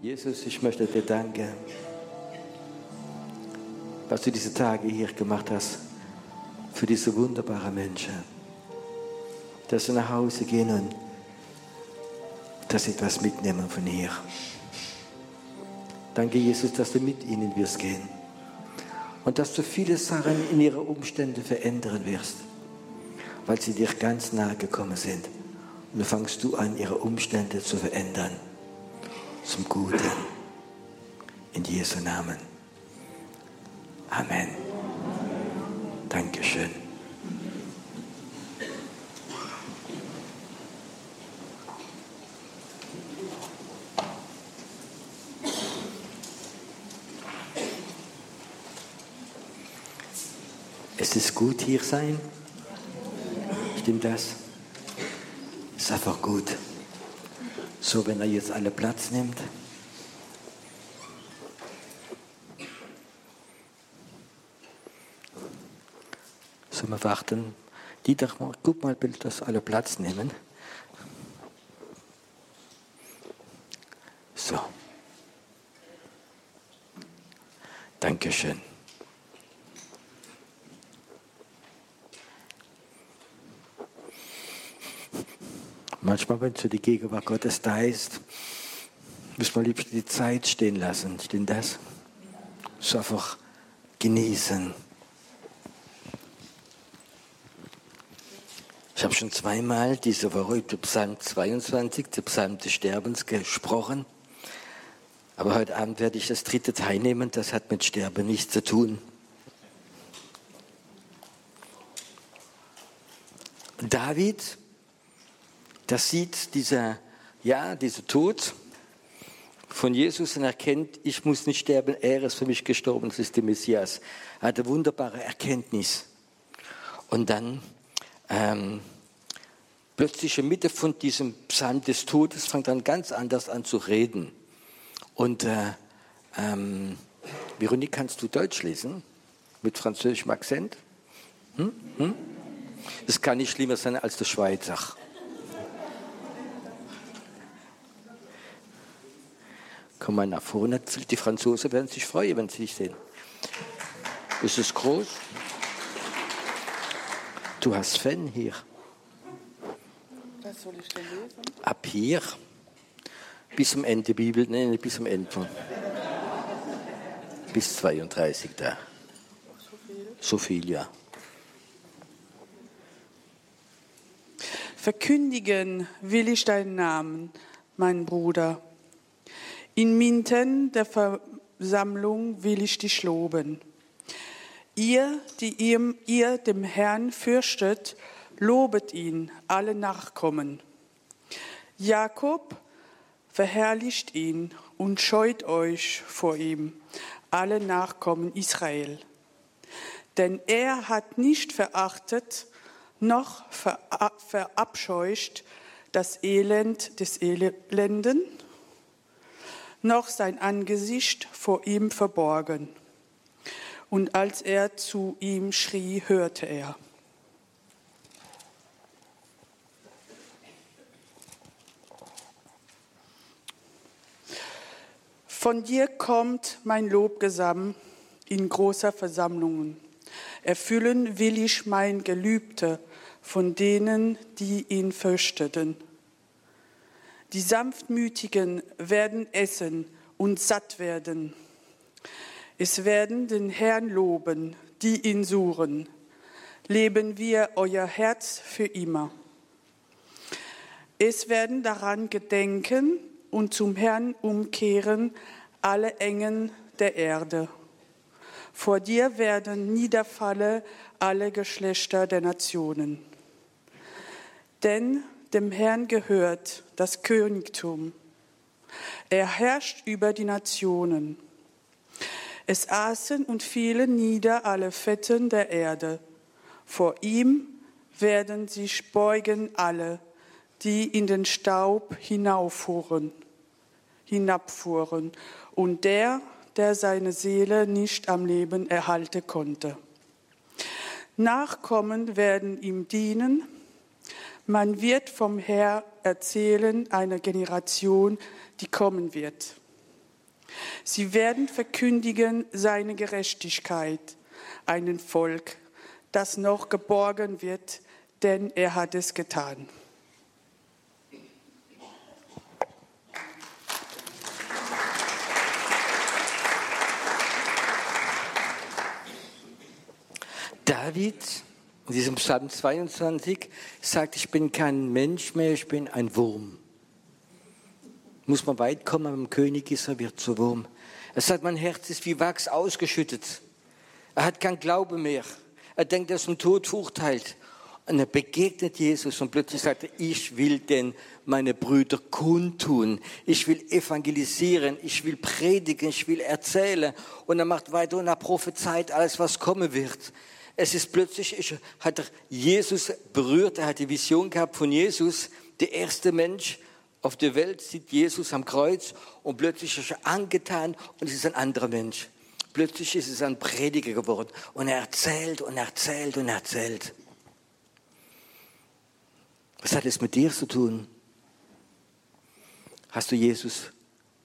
Jesus, ich möchte dir danken, was du diese Tage hier gemacht hast für diese wunderbaren Menschen. Dass sie nach Hause gehen und dass sie etwas mitnehmen von hier. Danke, Jesus, dass du mit ihnen wirst gehen. Und dass du viele Sachen in ihren Umständen verändern wirst, weil sie dir ganz nahe gekommen sind. Und dann fangst du an, ihre Umstände zu verändern. Zum Guten. In Jesu Namen. Amen. Dankeschön. Es ist gut hier sein. Stimmt das? Es ist einfach gut. So, wenn er jetzt alle Platz nimmt. So, wir warten. Dieter, guck mal, bitte, dass alle Platz nehmen. So. Dankeschön. Manchmal, wenn so die Gegenwart Gottes da ist, muss man liebst die Zeit stehen lassen. Stimmt das? So einfach genießen. Ich habe schon zweimal diese Woche über Psalm 22, den Psalm des Sterbens, gesprochen. Aber heute Abend werde ich das dritte teilnehmen. Das hat mit Sterben nichts zu tun. David das sieht dieser, ja, dieser Tod von Jesus und erkennt, ich muss nicht sterben, er ist für mich gestorben, das ist der Messias. Er hat eine wunderbare Erkenntnis. Und dann ähm, plötzlich in Mitte von diesem Psalm des Todes fängt dann ganz anders an zu reden. Und äh, ähm, Veronique, kannst du Deutsch lesen? Mit französischem Akzent? Hm? Hm? Das kann nicht schlimmer sein als der Schweizer. Komm mal nach vorne. Die Franzosen werden sich freuen, wenn sie dich sehen. Ist es groß? Du hast Fan hier. Was soll ich denn lesen? Ab hier bis zum Ende Bibel, nein, bis zum Ende von. Bis 32 da. So viel? So viel, ja. Verkündigen will ich deinen Namen, mein Bruder. Inmitten der Versammlung will ich dich loben. Ihr, die ihr, ihr dem Herrn fürchtet, lobet ihn, alle Nachkommen. Jakob verherrlicht ihn und scheut euch vor ihm, alle Nachkommen Israel. Denn er hat nicht verachtet, noch verabscheut das Elend des Elenden, noch sein Angesicht vor ihm verborgen. Und als er zu ihm schrie, hörte er. Von dir kommt mein Lobgesang in großer Versammlungen. Erfüllen will ich mein Gelübde von denen, die ihn fürchteten. Die Sanftmütigen werden essen und satt werden. Es werden den Herrn loben, die ihn suchen. Leben wir euer Herz für immer. Es werden daran gedenken und zum Herrn umkehren alle Engen der Erde. Vor dir werden niederfalle alle Geschlechter der Nationen. Denn dem Herrn gehört das Königtum. Er herrscht über die Nationen. Es aßen und fielen nieder alle Fetten der Erde. Vor ihm werden sich beugen alle, die in den Staub hinauffuhren, hinabfuhren, und der, der seine Seele nicht am Leben erhalten konnte. Nachkommen werden ihm dienen, man wird vom Herr erzählen einer Generation, die kommen wird. Sie werden verkündigen seine Gerechtigkeit, einen Volk, das noch geborgen wird, denn er hat es getan. David in diesem Psalm 22 sagt, ich bin kein Mensch mehr, ich bin ein Wurm. Muss man weit kommen, man König ist, er wird zu Wurm. Er sagt, mein Herz ist wie Wachs ausgeschüttet. Er hat keinen Glaube mehr. Er denkt, er ist im Tod verurteilt. Und er begegnet Jesus und plötzlich sagt er, ich will denn meine Brüder kundtun. Ich will evangelisieren. Ich will predigen. Ich will erzählen. Und er macht weiter und er prophezeit alles, was kommen wird. Es ist plötzlich, ich, hat er Jesus berührt, er hat die Vision gehabt von Jesus, der erste Mensch auf der Welt sieht Jesus am Kreuz und plötzlich ist er angetan und es ist ein anderer Mensch. Plötzlich ist es ein Prediger geworden und er erzählt und erzählt und erzählt. Was hat es mit dir zu tun? Hast du Jesus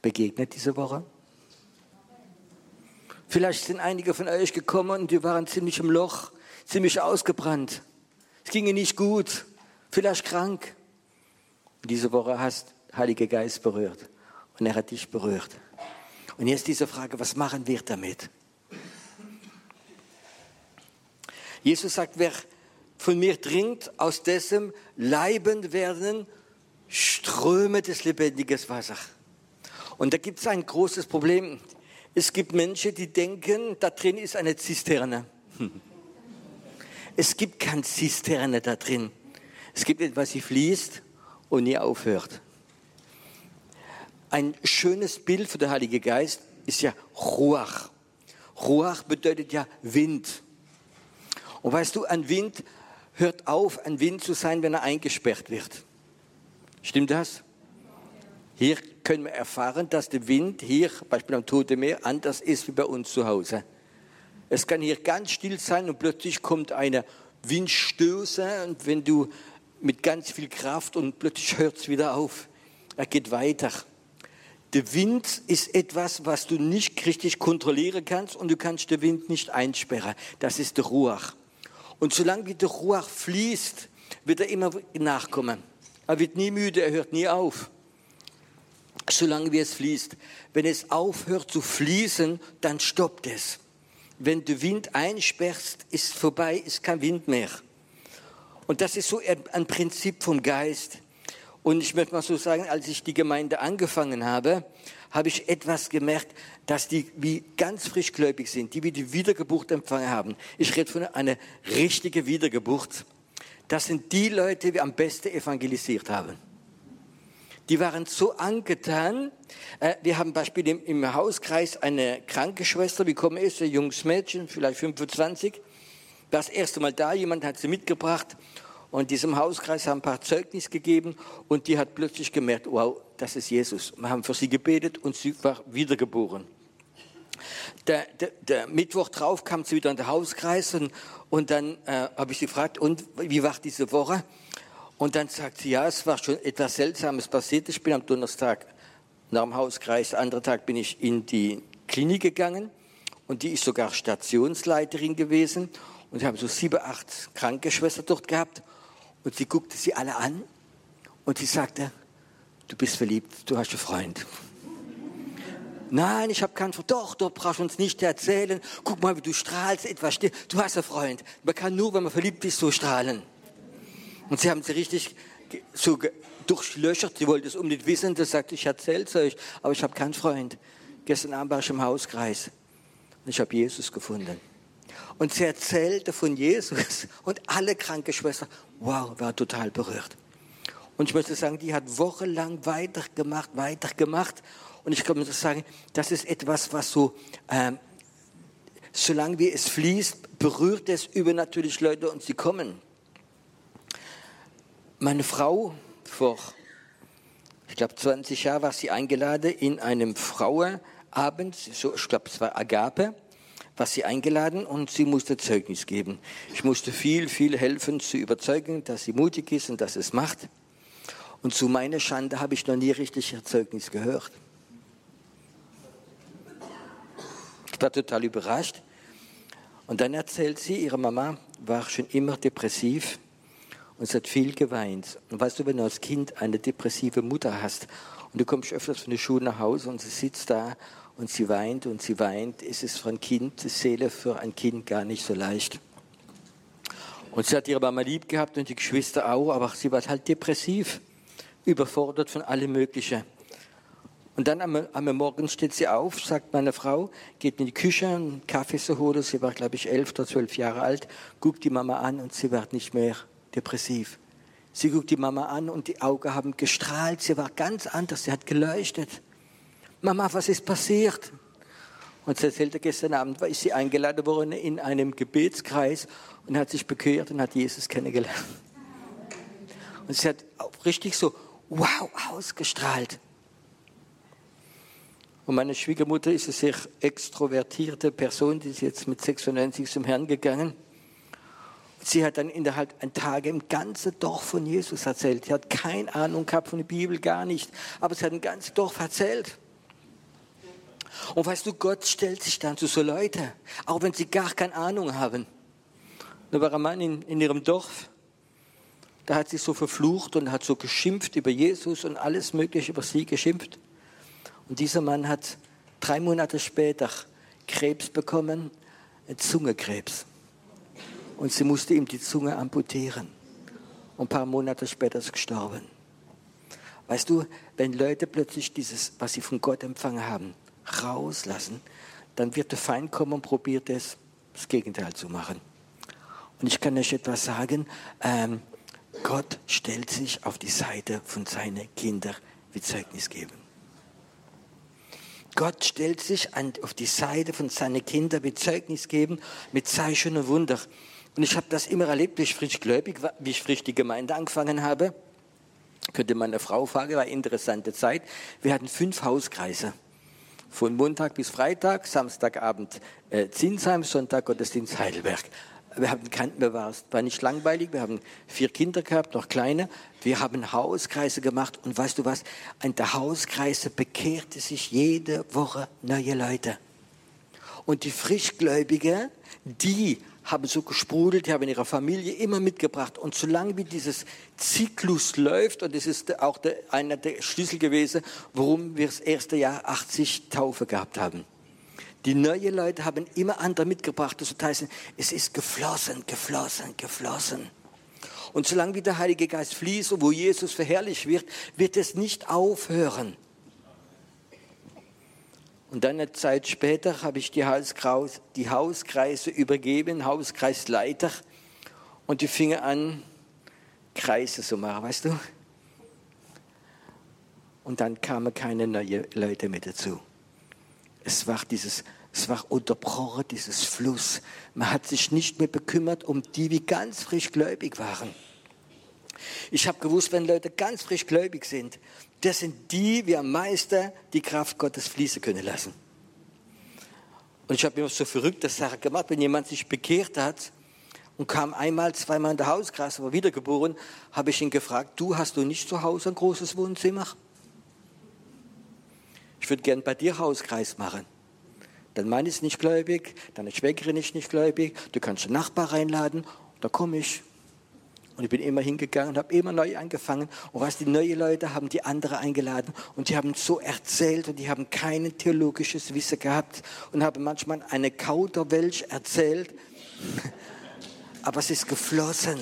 begegnet diese Woche? Vielleicht sind einige von euch gekommen und die waren ziemlich im Loch, ziemlich ausgebrannt. Es ging ihnen nicht gut, vielleicht krank. Und diese Woche hast Heiliger Geist berührt und er hat dich berührt. Und jetzt diese Frage, was machen wir damit? Jesus sagt, wer von mir trinkt, aus dessen Leiben werden Ströme des lebendigen Wassers. Und da gibt es ein großes Problem. Es gibt Menschen, die denken, da drin ist eine Zisterne. Es gibt keine Zisterne da drin. Es gibt etwas, die fließt und nie aufhört. Ein schönes Bild für den Heiligen Geist ist ja Ruach. Ruach bedeutet ja Wind. Und weißt du, ein Wind hört auf, ein Wind zu sein, wenn er eingesperrt wird. Stimmt das? Hier können wir erfahren, dass der Wind hier, Beispiel am Toten Meer, anders ist wie bei uns zu Hause. Es kann hier ganz still sein und plötzlich kommt eine Windstöße und wenn du mit ganz viel Kraft und plötzlich hört es wieder auf. Er geht weiter. Der Wind ist etwas, was du nicht richtig kontrollieren kannst und du kannst den Wind nicht einsperren. Das ist der Ruach. Und solange der Ruach fließt, wird er immer nachkommen. Er wird nie müde, er hört nie auf solange wie es fließt. Wenn es aufhört zu fließen, dann stoppt es. Wenn du Wind einsperrst, ist vorbei, ist kein Wind mehr. Und das ist so ein Prinzip vom Geist. Und ich möchte mal so sagen, als ich die Gemeinde angefangen habe, habe ich etwas gemerkt, dass die wie ganz frischgläubig sind, die wie die Wiedergeburt empfangen haben. Ich rede von einer richtigen Wiedergeburt. Das sind die Leute, die am besten evangelisiert haben die waren so angetan. Äh, wir haben Beispiel im, Hauskreis eine Krankenschwester, wie komme ist, ein junges Mädchen, vielleicht 25, das erste Mal da, jemand hat sie mitgebracht und diesem Hauskreis haben ein paar Zeugnis gegeben und die hat plötzlich gemerkt, wow, das ist Jesus. Wir haben für sie gebetet und sie war wiedergeboren. Der, der, der Mittwoch drauf kam sie wieder in den Hauskreis und, und dann äh, habe ich sie gefragt, und wie war diese Woche? Und dann sagt sie, ja, es war schon etwas Seltsames passiert. Ich bin am Donnerstag nach dem Hauskreis, anderen Tag bin ich in die Klinik gegangen und die ist sogar Stationsleiterin gewesen und wir haben so sieben, acht Krankenschwestern dort gehabt und sie guckte sie alle an und sie sagte, du bist verliebt, du hast einen Freund. Nein, ich habe keinen Freund. Doch, du brauchst uns nicht erzählen. Guck mal, wie du strahlst, etwas still. Du hast einen Freund. Man kann nur, wenn man verliebt ist, so strahlen. Und sie haben sie richtig so durchlöchert. Sie wollten es unbedingt wissen. Da sagte ich, erzähle es euch, aber ich habe keinen Freund. Gestern Abend war ich im Hauskreis und ich habe Jesus gefunden. Und sie erzählte von Jesus und alle kranke Schwestern, wow, war total berührt. Und ich möchte sagen, die hat wochenlang weitergemacht, weitergemacht. Und ich kann mir sagen, das ist etwas, was so, ähm, solange wie es fließt, berührt es übernatürlich Leute und sie kommen. Meine Frau, vor, ich glaube, 20 Jahren war sie eingeladen in einem Frauenabend, so, ich glaube, es war Agape, war sie eingeladen und sie musste Zeugnis geben. Ich musste viel, viel helfen zu überzeugen, dass sie mutig ist und dass es macht. Und zu meiner Schande habe ich noch nie richtig ihr Zeugnis gehört. war total überrascht. Und dann erzählt sie, ihre Mama war schon immer depressiv und sie hat viel geweint. Und weißt du, wenn du als Kind eine depressive Mutter hast und du kommst öfters von der Schule nach Hause und sie sitzt da und sie weint und sie weint, ist es für ein Kind, die Seele für ein Kind gar nicht so leicht. Und sie hat ihre Mama lieb gehabt und die Geschwister auch, aber sie war halt depressiv, überfordert von allem Möglichen. Und dann am, am Morgen steht sie auf, sagt meine Frau, geht in die Küche, einen Kaffee zu holen. Sie war, glaube ich, elf oder zwölf Jahre alt, guckt die Mama an und sie wird nicht mehr depressiv. Sie guckt die Mama an und die Augen haben gestrahlt. Sie war ganz anders, sie hat geleuchtet. Mama, was ist passiert? Und sie erzählte gestern Abend, war sie eingeladen worden in einem Gebetskreis und hat sich bekehrt und hat Jesus kennengelernt. Und sie hat richtig so, wow, ausgestrahlt. Und meine Schwiegermutter ist eine sehr extrovertierte Person, die ist jetzt mit 96 zum Herrn gegangen. Sie hat dann innerhalb ein Tage im ganzen Dorf von Jesus erzählt. Sie hat keine Ahnung gehabt von der Bibel, gar nicht. Aber sie hat ein ganzes Dorf erzählt. Und weißt du, Gott stellt sich dann zu so Leuten, auch wenn sie gar keine Ahnung haben. Da war ein Mann in, in ihrem Dorf, da hat sie so verflucht und hat so geschimpft über Jesus und alles Mögliche über sie geschimpft. Und dieser Mann hat drei Monate später Krebs bekommen, Zungekrebs. Und sie musste ihm die Zunge amputieren. Und ein paar Monate später ist gestorben. Weißt du, wenn Leute plötzlich dieses, was sie von Gott empfangen haben, rauslassen, dann wird der Feind kommen und probiert es, das Gegenteil zu machen. Und ich kann euch etwas sagen, ähm, Gott stellt sich auf die Seite von seinen Kindern, wie Zeugnis geben. Gott stellt sich an, auf die Seite von seinen Kindern, wie Zeugnis geben, mit Zeichen und Wunder. Und ich habe das immer erlebt, wie ich frisch gläubig war, wie ich frisch die Gemeinde angefangen habe. Könnte meine Frau fragen, war eine interessante Zeit. Wir hatten fünf Hauskreise. Von Montag bis Freitag, Samstagabend äh, Zinsheim, Sonntag Gottesdienst Heidelberg. Wir haben kein, wir war, war nicht langweilig, wir haben vier Kinder gehabt, noch kleine. Wir haben Hauskreise gemacht und weißt du was? An der Hauskreise bekehrte sich jede Woche neue Leute. Und die Frischgläubigen, die haben so gesprudelt, die haben ihre Familie immer mitgebracht. Und solange wie dieses Zyklus läuft, und das ist auch der, einer der Schlüssel gewesen, warum wir das erste Jahr 80 Taufe gehabt haben. Die neuen Leute haben immer andere mitgebracht. Das heißt, es ist geflossen, geflossen, geflossen. Und solange wie der Heilige Geist fließt und wo Jesus verherrlicht wird, wird es nicht aufhören. Und dann eine Zeit später habe ich die, Hauskreise, die Hauskreise übergeben, Hauskreisleiter, und die fingen an, Kreise zu machen, weißt du? Und dann kamen keine neuen Leute mehr dazu. Es war dieses, es war unterbrochen, dieses Fluss. Man hat sich nicht mehr bekümmert um die, die ganz frisch gläubig waren. Ich habe gewusst, wenn Leute ganz frisch gläubig sind, das sind die, die am meisten die Kraft Gottes fließen können lassen. Und ich habe immer so verrückte Sache gemacht, wenn jemand sich bekehrt hat und kam einmal, zweimal in der Hauskreis, aber wiedergeboren, habe ich ihn gefragt, du hast du nicht zu Hause ein großes Wohnzimmer? ich würde gern bei dir Hauskreis machen. Dein Mann ist nicht gläubig, deine Schwägerin ist nicht gläubig, du kannst einen Nachbar reinladen, da komme ich. Und ich bin immer hingegangen und habe immer neu angefangen. Und was die neuen Leute haben die andere eingeladen und die haben so erzählt und die haben kein theologisches Wissen gehabt und haben manchmal eine Kauderwelsch erzählt. Aber es ist geflossen.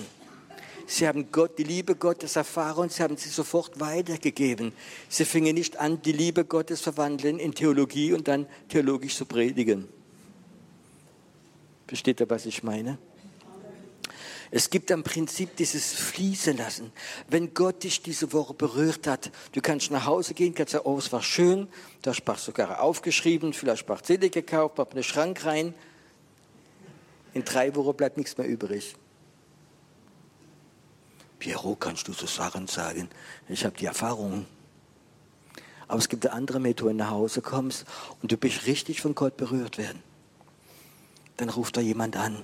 Sie haben Gott, die Liebe Gottes erfahren und sie haben sie sofort weitergegeben. Sie fingen nicht an, die Liebe Gottes verwandeln in Theologie und dann theologisch zu predigen. Versteht ihr, was ich meine? Es gibt am Prinzip dieses Fließen lassen. Wenn Gott dich diese Woche berührt hat, du kannst nach Hause gehen, kannst sagen, oh, es war schön, du hast sogar aufgeschrieben, vielleicht ein CD gekauft, ein einen Schrank rein. In drei Wochen bleibt nichts mehr übrig. Piero, kannst du so Sachen sagen? Ich habe die Erfahrung. Aber es gibt eine andere Methode, wenn du nach Hause kommst und du bist richtig von Gott berührt werden. Dann ruft da jemand an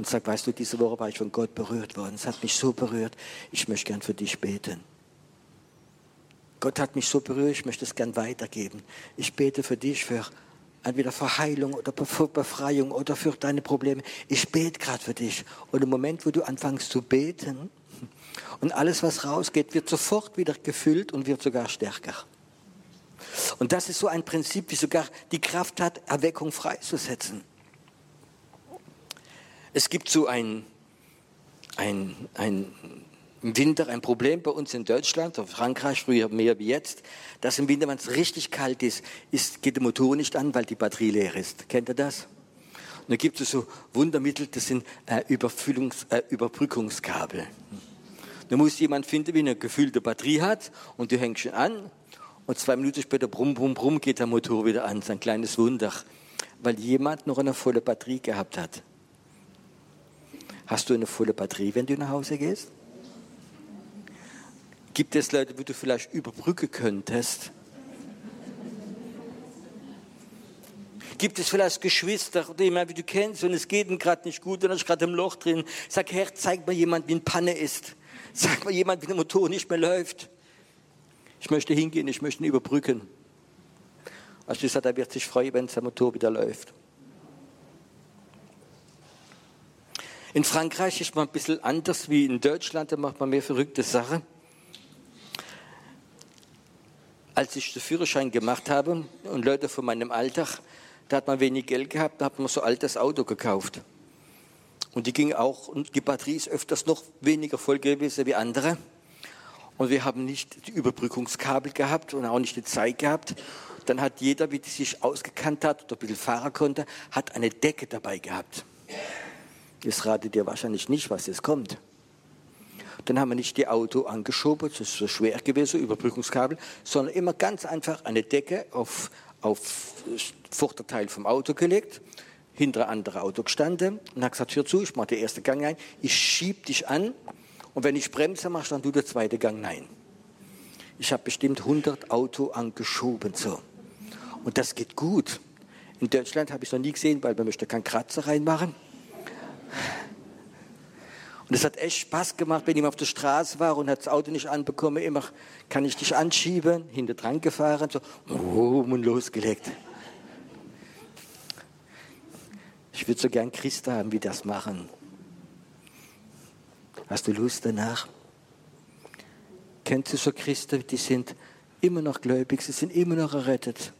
und sagt, weißt du, diese Woche war ich von Gott berührt worden. Es hat mich so berührt, ich möchte gern für dich beten. Gott hat mich so berührt, ich möchte es gern weitergeben. Ich bete für dich, für entweder für Heilung oder für Befreiung oder für deine Probleme. Ich bete gerade für dich. Und im Moment, wo du anfängst zu beten und alles, was rausgeht, wird sofort wieder gefüllt und wird sogar stärker. Und das ist so ein Prinzip, wie sogar die Kraft hat, Erweckung freizusetzen. Es gibt so ein, ein, ein im Winter ein Problem bei uns in Deutschland, in Frankreich früher mehr wie jetzt, dass im Winter, wenn es richtig kalt ist, ist, geht der Motor nicht an, weil die Batterie leer ist. Kennt ihr das? Und da gibt es so Wundermittel, das sind äh, Überfüllungs-, äh, Überbrückungskabel. Da muss jemand finden, wie eine gefüllte Batterie hat und du hängst schon an und zwei Minuten später, brumm, brumm, brumm, geht der Motor wieder an. Das ist ein kleines Wunder, weil jemand noch eine volle Batterie gehabt hat. Hast du eine volle Batterie, wenn du nach Hause gehst? Gibt es Leute, wo du vielleicht überbrücken könntest? Gibt es vielleicht Geschwister, die wie du kennst und es geht ihnen gerade nicht gut und er ist gerade im Loch drin? Sag, Herr, zeig mir jemand, wie eine Panne ist. Sag mir jemand, wie der Motor nicht mehr läuft. Ich möchte hingehen, ich möchte ihn überbrücken. Also ich sage, er wird sich freuen, wenn der Motor wieder läuft. In Frankreich ist man ein bisschen anders wie in Deutschland, da macht man mehr verrückte Sachen als ich den Führerschein gemacht habe und Leute von meinem Alter, da hat man wenig Geld gehabt, da hat man so altes Auto gekauft. Und die ging auch, und die Batterie ist öfters noch weniger voll gewesen wie andere. Und wir haben nicht die Überbrückungskabel gehabt und auch nicht die Zeit gehabt. Dann hat jeder, wie die sich ausgekannt hat oder ein bisschen fahren konnte, hat eine Decke dabei gehabt. Jetzt ratet ihr wahrscheinlich nicht, was jetzt kommt. Dann haben wir nicht die Auto angeschoben, das ist so schwer gewesen, Überbrückungskabel, sondern immer ganz einfach eine Decke auf, auf Vorderteil vom Auto gelegt, hinter ein anderes Auto gestanden und hat gesagt, hör zu, ich mache den ersten Gang ein, ich schieb dich an und wenn ich Bremse mache, dann du der zweite Gang nein. Ich habe bestimmt 100 Auto angeschoben so. Und das geht gut. In Deutschland habe ich es noch nie gesehen, weil man möchte keinen Kratzer reinmachen. Und es hat echt Spaß gemacht, wenn ich auf der Straße war und das Auto nicht anbekommen, immer kann ich dich anschieben, hinter dran gefahren, so, oh, und losgelegt. Ich würde so gern Christen haben, wie das machen. Hast du Lust danach? Kennst du so Christen, die sind immer noch gläubig, sie sind immer noch errettet,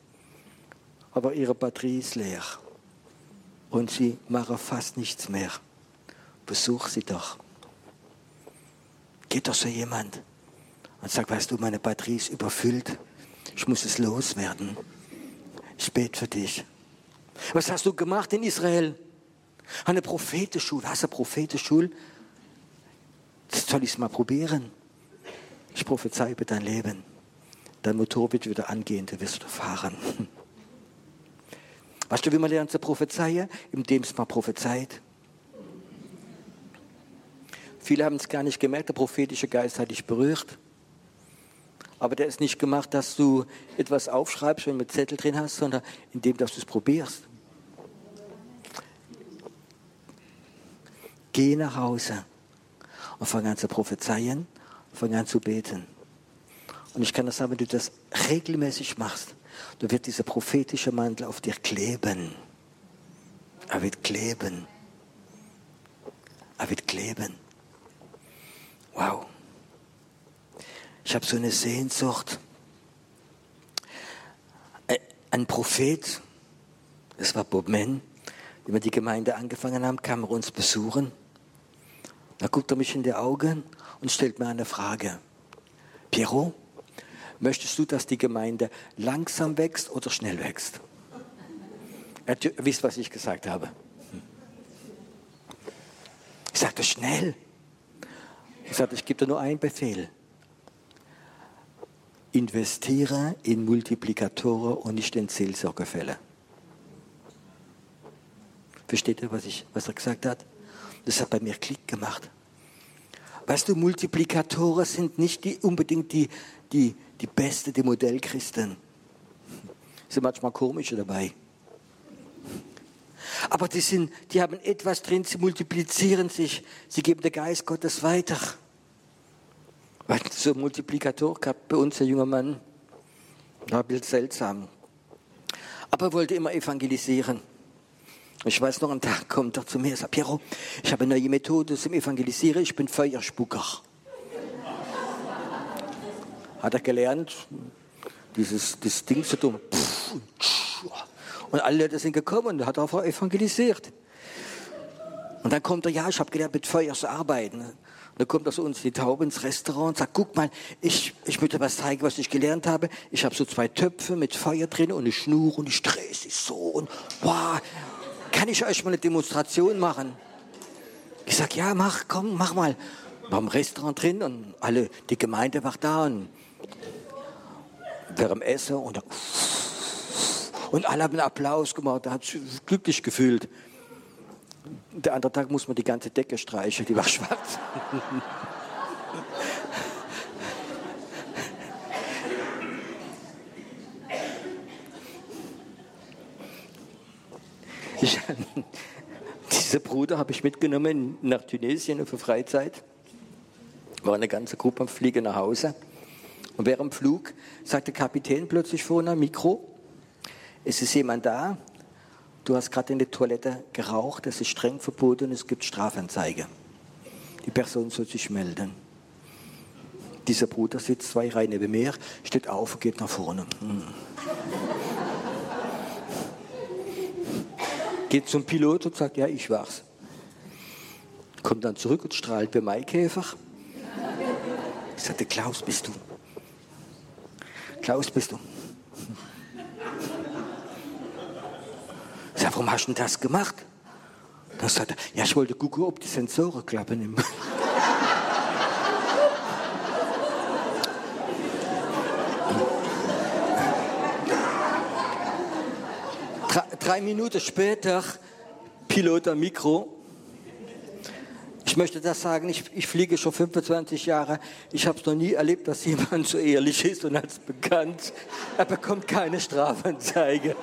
aber ihre Batterie ist leer und sie machen fast nichts mehr. Besuch sie doch. Geht doch so jemand und sagt, weißt du, meine Batterie ist überfüllt. Ich muss es loswerden. Ich bete für dich. Was hast du gemacht in Israel? Eine Prophetenschule. Hast du eine Prophetenschule? Das soll ich es mal probieren. Ich prophezei über dein Leben. Dein Motor wird wieder angehen, du wirst fahren. Weißt du, wie man lernt zu prophezeien? Indem es mal prophezeit. Viele haben es gar nicht gemerkt, der prophetische Geist hat dich berührt. Aber der ist nicht gemacht, dass du etwas aufschreibst, wenn du einen Zettel drin hast, sondern indem, dass du es probierst. Geh nach Hause und fang an zu prophezeien, fang an zu beten. Und ich kann das sagen, wenn du das regelmäßig machst, dann wird dieser prophetische Mantel auf dir kleben. Er wird kleben. Er wird kleben. Wow. Ich habe so eine Sehnsucht. Ein Prophet, das war Bob Mann, wie wir die Gemeinde angefangen haben, kam er uns besuchen. Da guckt er mich in die Augen und stellt mir eine Frage. Pierrot, möchtest du, dass die Gemeinde langsam wächst oder schnell wächst? Er wisst, was ich gesagt habe. Ich sagte schnell. Ich sagte, ich gebe dir nur einen Befehl. Investiere in Multiplikatoren und nicht in Seelsorgefälle. Versteht ihr, was, ich, was er gesagt hat? Das hat bei mir Klick gemacht. Weißt du, Multiplikatoren sind nicht die, unbedingt die, die, die Beste, die Modellchristen. Sind manchmal komische dabei. Aber die, sind, die haben etwas drin, sie multiplizieren sich, sie geben den Geist Gottes weiter. Weil so ein Multiplikator gehabt bei uns, der junge Mann, war ein bisschen seltsam. Aber Papa wollte immer evangelisieren. Ich weiß noch, am Tag kommt er zu mir und sagt, Piero, ich habe eine neue Methode zum Evangelisieren, ich bin Feuerspucker. Hat er gelernt, dieses, dieses Ding zu tun. Und alle Leute sind gekommen und hat er evangelisiert. Und dann kommt er, ja, ich habe gelernt, mit Feuer zu arbeiten. Und dann kommt er zu uns die Taube ins Restaurant und sagt, guck mal, ich, ich möchte was zeigen, was ich gelernt habe. Ich habe so zwei Töpfe mit Feuer drin und eine Schnur und ich drehe sie so. Und wow, kann ich euch mal eine Demonstration machen? Ich sag, ja, mach, komm, mach mal. Wir haben ein Restaurant drin und alle, die Gemeinde war da und wir am Essen und, dann, und alle haben einen Applaus gemacht, da hat sich glücklich gefühlt. Der andere Tag muss man die ganze Decke streichen, die war schwarz. Ich, diese Bruder habe ich mitgenommen nach Tunesien für Freizeit. War eine ganze Gruppe am Fliegen nach Hause. Und während dem Flug sagt der Kapitän plötzlich vor einem Mikro, es ist jemand da, du hast gerade in der Toilette geraucht, das ist streng verboten es gibt Strafanzeige. Die Person soll sich melden. Dieser Bruder sitzt zwei Reihen neben mir, steht auf und geht nach vorne. Hm. Geht zum Pilot und sagt, ja, ich war's. Kommt dann zurück und strahlt bei Maikäfer. Ich sagte, Klaus, bist du? Klaus, bist du? Ich sag, warum hast du das gemacht? Dann sagt er, ja, ich wollte gucken, ob die Sensoren klappen. drei, Minuten später, Pilot am Mikro. Ich möchte das sagen, ich, ich fliege schon 25 Jahre. Ich habe es noch nie erlebt, dass jemand so ehrlich ist und als bekannt, er bekommt keine Strafanzeige.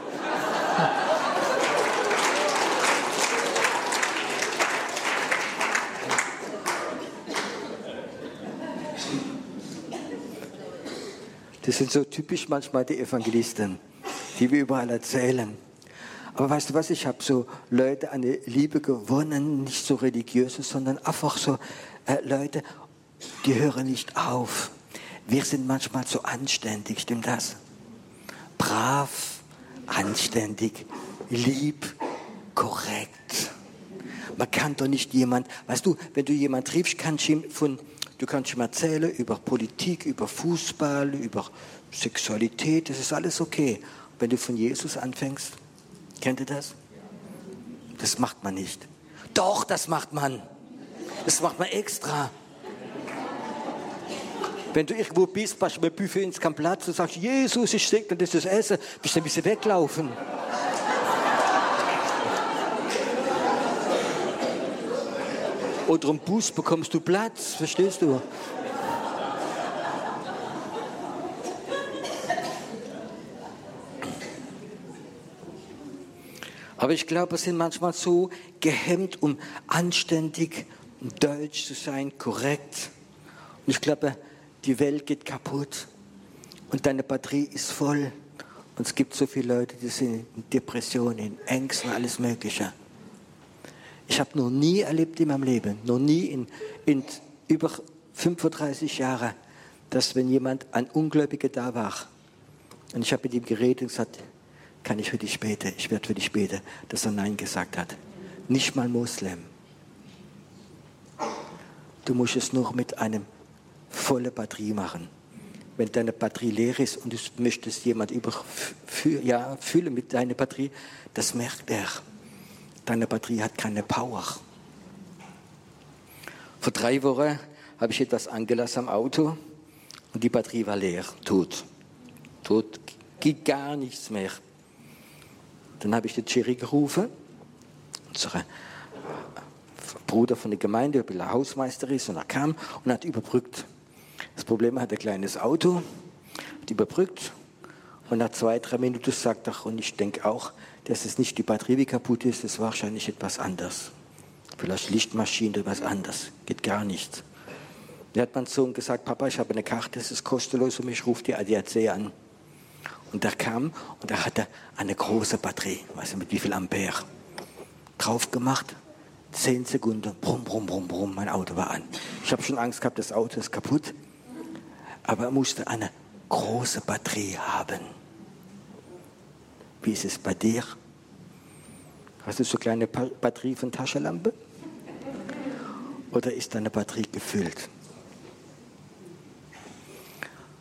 Das sind so typisch manchmal die Evangelisten, die wir überall erzählen. Aber weißt du was, ich habe so Leute an die Liebe gewonnen, nicht so religiöse, sondern einfach so äh, Leute, die hören nicht auf. Wir sind manchmal so anständig, stimmt das? Brav, anständig, lieb, korrekt. Man kann doch nicht jemand, weißt du, wenn du jemand triffst, kannst du ihm von, du kannst ihm erzählen über Politik, über Fußball, über Sexualität, das ist alles okay. Wenn du von Jesus anfängst, Kennt ihr das? Das macht man nicht. Doch, das macht man. Das macht man extra. Wenn du irgendwo bist, du beim Buffet ins keinen Platz und sagst, Jesus, ich segne das Essen, bist du ein bisschen weglaufen. Oder im Bus bekommst du Platz, verstehst du? Aber ich glaube, wir sind manchmal so gehemmt, um anständig und deutsch zu sein, korrekt. Und ich glaube, die Welt geht kaputt und deine Batterie ist voll. Und es gibt so viele Leute, die sind in Depressionen, in Ängsten, alles Mögliche. Ich habe noch nie erlebt in meinem Leben, noch nie in, in über 35 Jahren, dass wenn jemand, ein Ungläubiger da war, und ich habe mit ihm geredet und gesagt, kann ich für dich beten, ich werde für dich beten, dass er Nein gesagt hat. Nicht mal Moslem. Du musst es nur mit einem vollen Batterie machen. Wenn deine Batterie leer ist und du möchtest jemand über, ja, mit deiner Batterie, das merkt er. Deine Batterie hat keine Power. Vor drei Wochen habe ich etwas angelassen am Auto und die Batterie war leer, tot. Tot, geht gar nichts mehr. Dann habe ich den Jerry gerufen, unser Bruder von der Gemeinde, der Hausmeister ist, und er kam und hat überbrückt. Das Problem hat ein kleines Auto, hat überbrückt und nach zwei, drei Minuten sagt er, und ich denke auch, dass es nicht die Batterie, kaputt ist, es ist wahrscheinlich etwas anderes. Vielleicht Lichtmaschine oder was anderes. Geht gar nichts. Da hat mein Sohn gesagt, Papa, ich habe eine Karte, es ist kostenlos und ich rufe die ADAC an. Und der kam und er hatte eine große Batterie, weiß nicht mit wie viel Ampere. Drauf gemacht, zehn Sekunden, brumm, brumm, brumm, brumm, mein Auto war an. Ich habe schon Angst gehabt, das Auto ist kaputt. Aber er musste eine große Batterie haben. Wie ist es bei dir? Hast du so eine kleine Batterie von Taschenlampe? Oder ist deine Batterie gefüllt?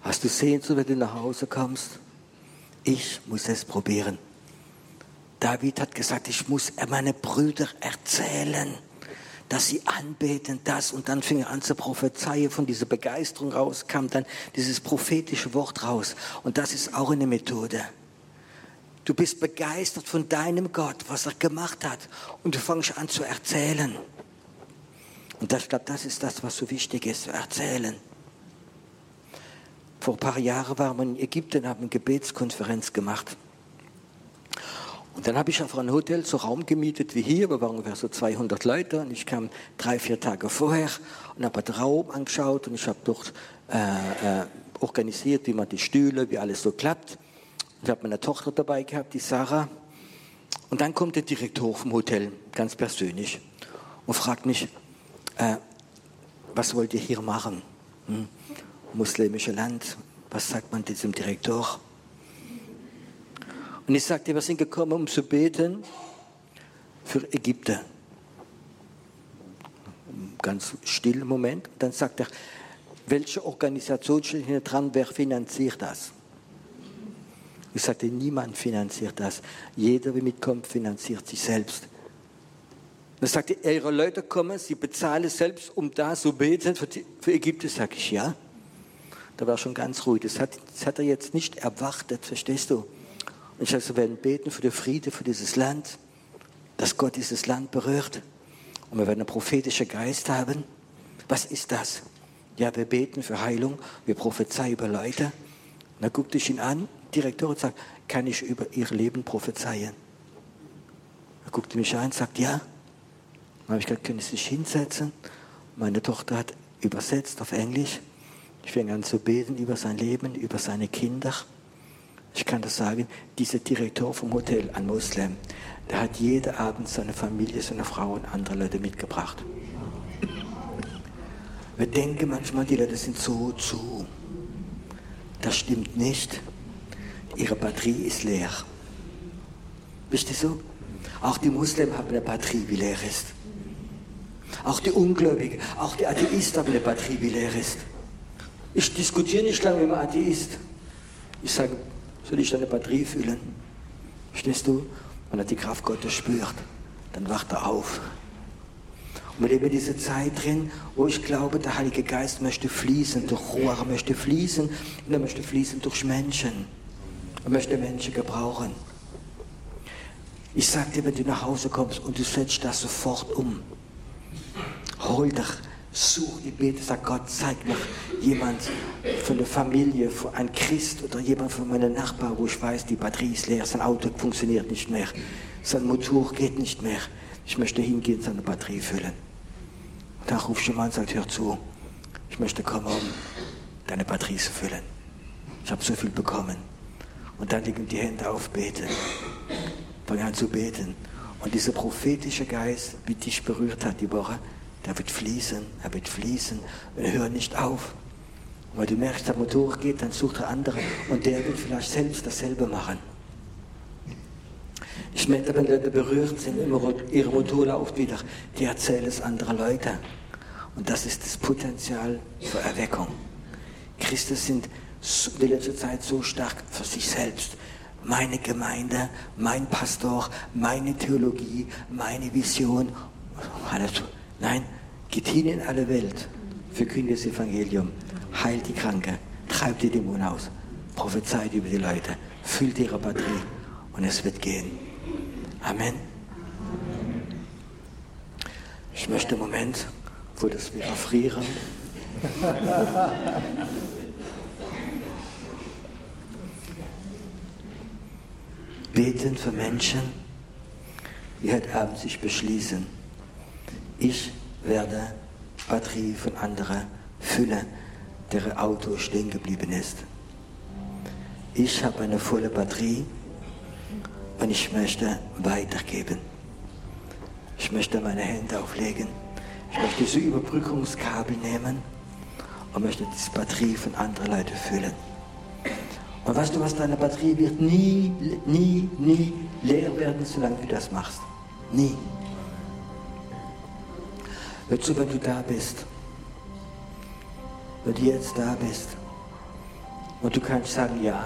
Hast du Sehnsucht, wenn du nach Hause kommst? Ich muss es probieren. David hat gesagt, ich muss meine Brüder erzählen, dass sie anbeten das und dann fing er an zu prophezeien, von dieser Begeisterung raus kam dann dieses prophetische Wort raus und das ist auch eine Methode. Du bist begeistert von deinem Gott, was er gemacht hat und du fängst an zu erzählen. Und ich glaube, das ist das, was so wichtig ist, zu erzählen. Vor ein paar Jahren waren wir in Ägypten, haben eine Gebetskonferenz gemacht. Und dann habe ich auf ein Hotel so Raum gemietet wie hier, wir waren ungefähr so 200 Leute und ich kam drei, vier Tage vorher und habe den Raum angeschaut und ich habe dort äh, äh, organisiert, wie man die Stühle, wie alles so klappt. Ich habe meine Tochter dabei gehabt, die Sarah. Und dann kommt der Direktor vom Hotel, ganz persönlich, und fragt mich, äh, was wollt ihr hier machen? Hm? muslimische Land. Was sagt man diesem Direktor? Und ich sagte, wir sind gekommen, um zu beten für Ägypten. Ganz stiller Moment. Dann sagt er, welche Organisation steht hier dran, wer finanziert das? Ich sagte, niemand finanziert das. Jeder, der mitkommt, finanziert sich selbst. Dann sagte er, ihre Leute kommen, sie bezahlen selbst, um da zu beten für, für Ägypten. Sag ich, ja. Da war schon ganz ruhig. Das hat, das hat er jetzt nicht erwartet, verstehst du? Und ich sage, wir werden beten für den Frieden, für dieses Land, dass Gott dieses Land berührt. Und wir werden einen prophetischen Geist haben. Was ist das? Ja, wir beten für Heilung, wir prophezeien über Leute. Und dann guckte ich ihn an, Direktor, und sagt, kann ich über ihr Leben prophezeien? Er guckte mich an und sagt, ja. Dann habe ich gesagt, können Sie sich hinsetzen? Meine Tochter hat übersetzt auf Englisch. Ich fing an zu beten über sein Leben, über seine Kinder. Ich kann das sagen, dieser Direktor vom Hotel, ein Muslim, der hat jeden Abend seine Familie, seine Frau und andere Leute mitgebracht. Wir denken manchmal, die Leute sind so zu. Das stimmt nicht. Ihre Batterie ist leer. Wisst ihr so? Auch die Muslimen haben eine Batterie, die leer ist. Auch die Ungläubigen, auch die Atheisten haben eine Batterie, die leer ist. Ich diskutiere nicht lange mit dem Atheist. Ich sage, soll ich deine Batterie fühlen? Verstehst du? Wenn er die Kraft Gottes spürt, dann wacht er auf. Und wir leben diese Zeit drin, wo ich glaube, der Heilige Geist möchte fließen durch Rohre, möchte fließen und er möchte fließen durch Menschen. Er möchte Menschen gebrauchen. Ich sage dir, wenn du nach Hause kommst und du setzt das sofort um, hol dich Such die Bete, sag Gott, zeig mir jemand von der Familie, ein Christ oder jemand von meinen Nachbarn, wo ich weiß, die Batterie ist leer, sein Auto funktioniert nicht mehr, sein Motor geht nicht mehr. Ich möchte hingehen, seine Batterie füllen. Und dann ruft jemand und sagt, hör zu, ich möchte kommen, um deine Batterie zu füllen. Ich habe so viel bekommen. Und dann liegen die Hände auf, beten. Fang an zu beten. Und dieser prophetische Geist, wie dich berührt hat die Woche, der wird fließen, er wird fließen und hör nicht auf. Und weil du merkst, der Motor geht, dann sucht er andere und der wird vielleicht selbst dasselbe machen. Ich merke, wenn Leute berührt sind, ihre Motor läuft wieder, die erzählen es anderen Leuten. Und das ist das Potenzial für Erweckung. Christen sind in letzter Zeit so stark für sich selbst. Meine Gemeinde, mein Pastor, meine Theologie, meine Vision. Nein, Geht hin in alle Welt, verkündet das Evangelium, heilt die Kranke, treibt die Dämonen aus, prophezeit über die Leute, füllt ihre Batterie und es wird gehen. Amen. Ich möchte einen Moment, wo das wir erfrieren. Beten für Menschen, die heute Abend sich beschließen. Ich werde Batterie von anderen füllen, deren Auto stehen geblieben ist. ich habe eine volle Batterie und ich möchte weitergeben. Ich möchte meine Hände auflegen. Ich möchte diese Überbrückungskabel nehmen und möchte diese Batterie von anderen Leuten füllen. Und weißt du was, deine Batterie wird nie, nie, nie leer werden, solange du das machst. Nie. Hör zu, wenn du da bist, wenn du jetzt da bist und du kannst sagen, ja,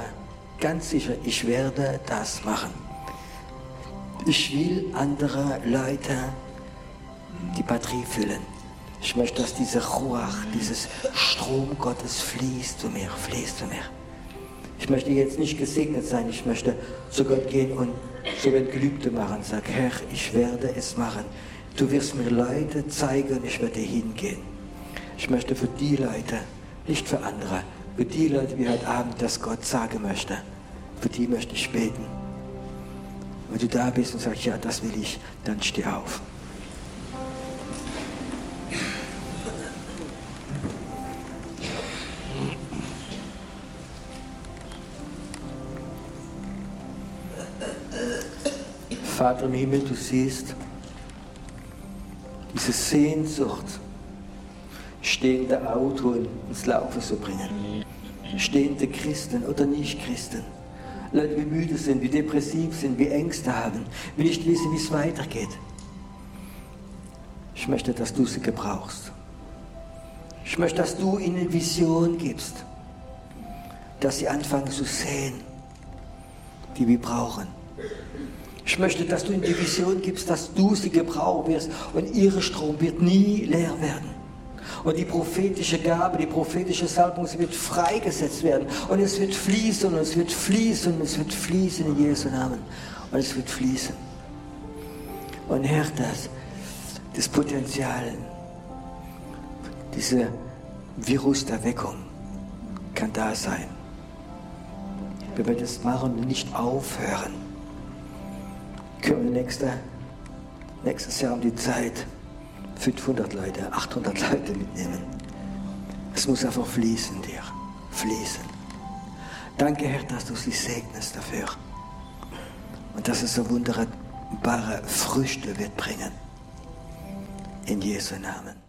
ganz sicher, ich werde das machen. Ich will andere Leute die Batterie füllen. Ich möchte, dass dieser Ruach, dieses Strom Gottes fließt zu mir, fließt zu mir. Ich möchte jetzt nicht gesegnet sein, ich möchte zu Gott gehen und so ein Gelübde machen. Sag, Herr, ich werde es machen. Du wirst mir Leute zeigen und ich werde hingehen. Ich möchte für die Leute, nicht für andere, für die Leute, wie heute Abend das Gott sagen möchte, für die möchte ich beten. Wenn du da bist und sagst, ja, das will ich, dann steh auf. Vater im Himmel, du siehst diese Sehnsucht, stehende Auto ins Laufen zu bringen. Stehende Christen oder Nicht-Christen. Leute, die müde sind, die depressiv sind, die Ängste haben, die nicht wissen, wie es weitergeht. Ich möchte, dass du sie gebrauchst. Ich möchte, dass du ihnen Vision gibst, dass sie anfangen zu sehen, die wir brauchen. Ich möchte, dass du ihnen die Vision gibst, dass du sie gebrauchen wirst und ihre Strom wird nie leer werden. Und die prophetische Gabe, die prophetische Salbung, sie wird freigesetzt werden. Und es wird fließen und es wird fließen und es wird fließen in Jesu Namen. Und es wird fließen. Und Herr, das, das Potenzial, diese Viruserweckung kann da sein. Wenn wir das machen und nicht aufhören, wir nächste, nächstes Jahr um die Zeit 500 Leute, 800 Leute mitnehmen. Es muss einfach fließen dir, fließen. Danke, Herr, dass du sie segnest dafür. Und dass es so wunderbare Früchte wird bringen. In Jesu Namen.